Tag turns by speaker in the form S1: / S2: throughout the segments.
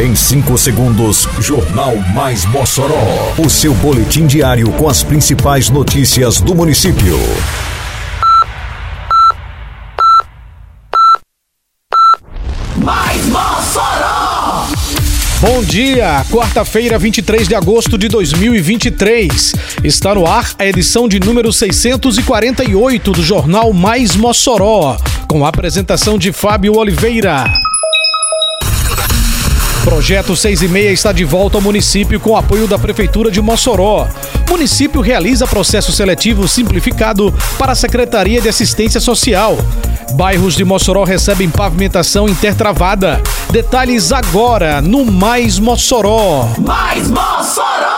S1: Em 5 segundos, Jornal Mais Mossoró. O seu boletim diário com as principais notícias do município.
S2: Mais Mossoró!
S3: Bom dia, quarta-feira, 23 de agosto de 2023. Está no ar a edição de número 648 do Jornal Mais Mossoró, com a apresentação de Fábio Oliveira. Projeto 6 e meia está de volta ao município com apoio da Prefeitura de Mossoró. O município realiza processo seletivo simplificado para a Secretaria de Assistência Social. Bairros de Mossoró recebem pavimentação intertravada. Detalhes agora no Mais Mossoró.
S2: Mais Mossoró!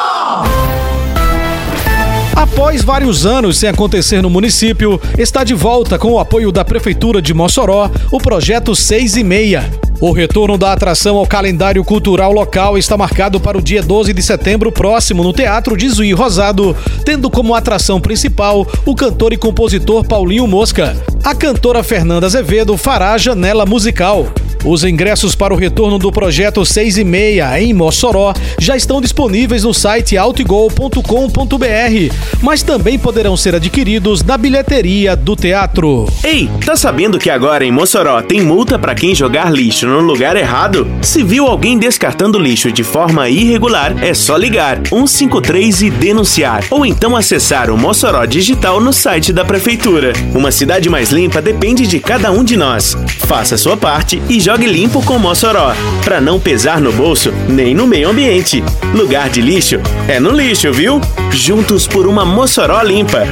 S3: Após vários anos sem acontecer no município, está de volta com o apoio da Prefeitura de Mossoró o projeto 6 e meia. O retorno da atração ao calendário cultural local está marcado para o dia 12 de setembro próximo no Teatro de Zuí Rosado, tendo como atração principal o cantor e compositor Paulinho Mosca. A cantora Fernanda Azevedo fará a janela musical. Os ingressos para o retorno do projeto 6 e meia em Mossoró já estão disponíveis no site altigol.com.br, mas também poderão ser adquiridos na bilheteria do teatro.
S4: Ei, tá sabendo que agora em Mossoró tem multa para quem jogar lixo no lugar errado? Se viu alguém descartando lixo de forma irregular, é só ligar 153 e denunciar, ou então acessar o Mossoró Digital no site da prefeitura. Uma cidade mais limpa depende de cada um de nós. Faça sua parte e jogue limpo com Mossoró, para não pesar no bolso nem no meio ambiente. Lugar de lixo é no lixo, viu? Juntos por uma Mossoró limpa.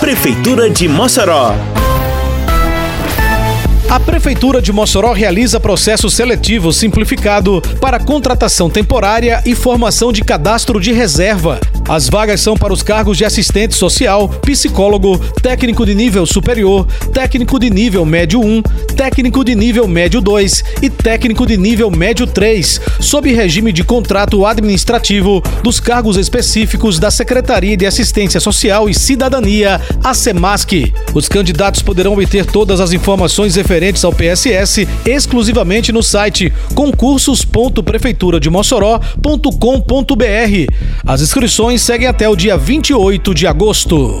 S4: Prefeitura de Mossoró.
S3: A Prefeitura de Mossoró realiza processo seletivo simplificado para contratação temporária e formação de cadastro de reserva. As vagas são para os cargos de assistente social, psicólogo, técnico de nível superior, técnico de nível médio 1, técnico de nível médio 2 e técnico de nível médio 3, sob regime de contrato administrativo dos cargos específicos da Secretaria de Assistência Social e Cidadania, a SEMASC. Os candidatos poderão obter todas as informações referentes ao PSS exclusivamente no site concursos.prefeiturademossoró.com.br. As inscrições seguem até o dia 28 de agosto.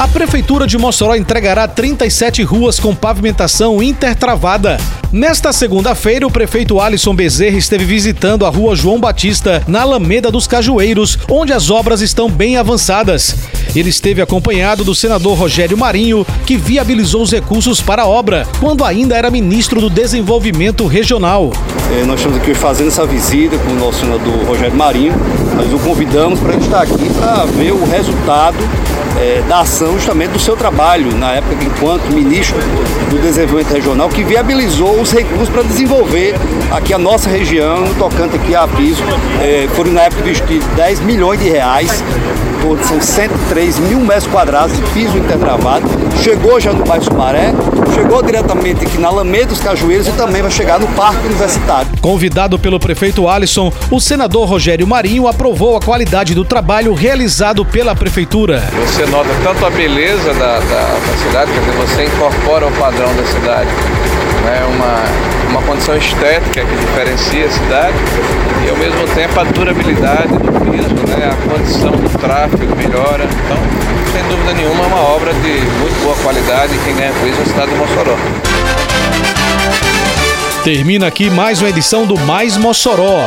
S3: A Prefeitura de Mossoró entregará 37 ruas com pavimentação intertravada. Nesta segunda-feira, o prefeito Alisson Bezerra esteve visitando a rua João Batista, na Alameda dos Cajueiros, onde as obras estão bem avançadas. Ele esteve acompanhado do senador Rogério Marinho, que viabilizou os recursos para a obra, quando ainda era ministro do Desenvolvimento Regional.
S5: É, nós estamos aqui fazendo essa visita com o nosso senador Rogério Marinho. Nós o convidamos para estar aqui para ver o resultado é, da ação justamente do seu trabalho na época enquanto ministro do Desenvolvimento Regional, que viabilizou os recursos para desenvolver aqui a nossa região, tocante aqui a piso. É, foram na época investidos 10 milhões de reais, são 103 mil metros quadrados de piso intertravado. Chegou já no bairro Sumaré, chegou diretamente aqui na Alameda dos Cajueiros e também vai chegar no Parque Universitário.
S3: Convidado pelo prefeito Alisson, o senador Rogério Marinho aprovou a qualidade do trabalho realizado pela prefeitura.
S6: Você nota tanto a beleza da, da, da cidade, quer dizer, você incorpora o padrão da cidade. É uma, uma condição estética que diferencia a cidade e ao mesmo tempo a durabilidade do piso, né? a condição do tráfego melhora. Então, sem dúvida nenhuma, é uma obra de muito boa qualidade e quem ganha com isso é a cidade de Mossoró.
S3: Termina aqui mais uma edição do Mais Mossoró,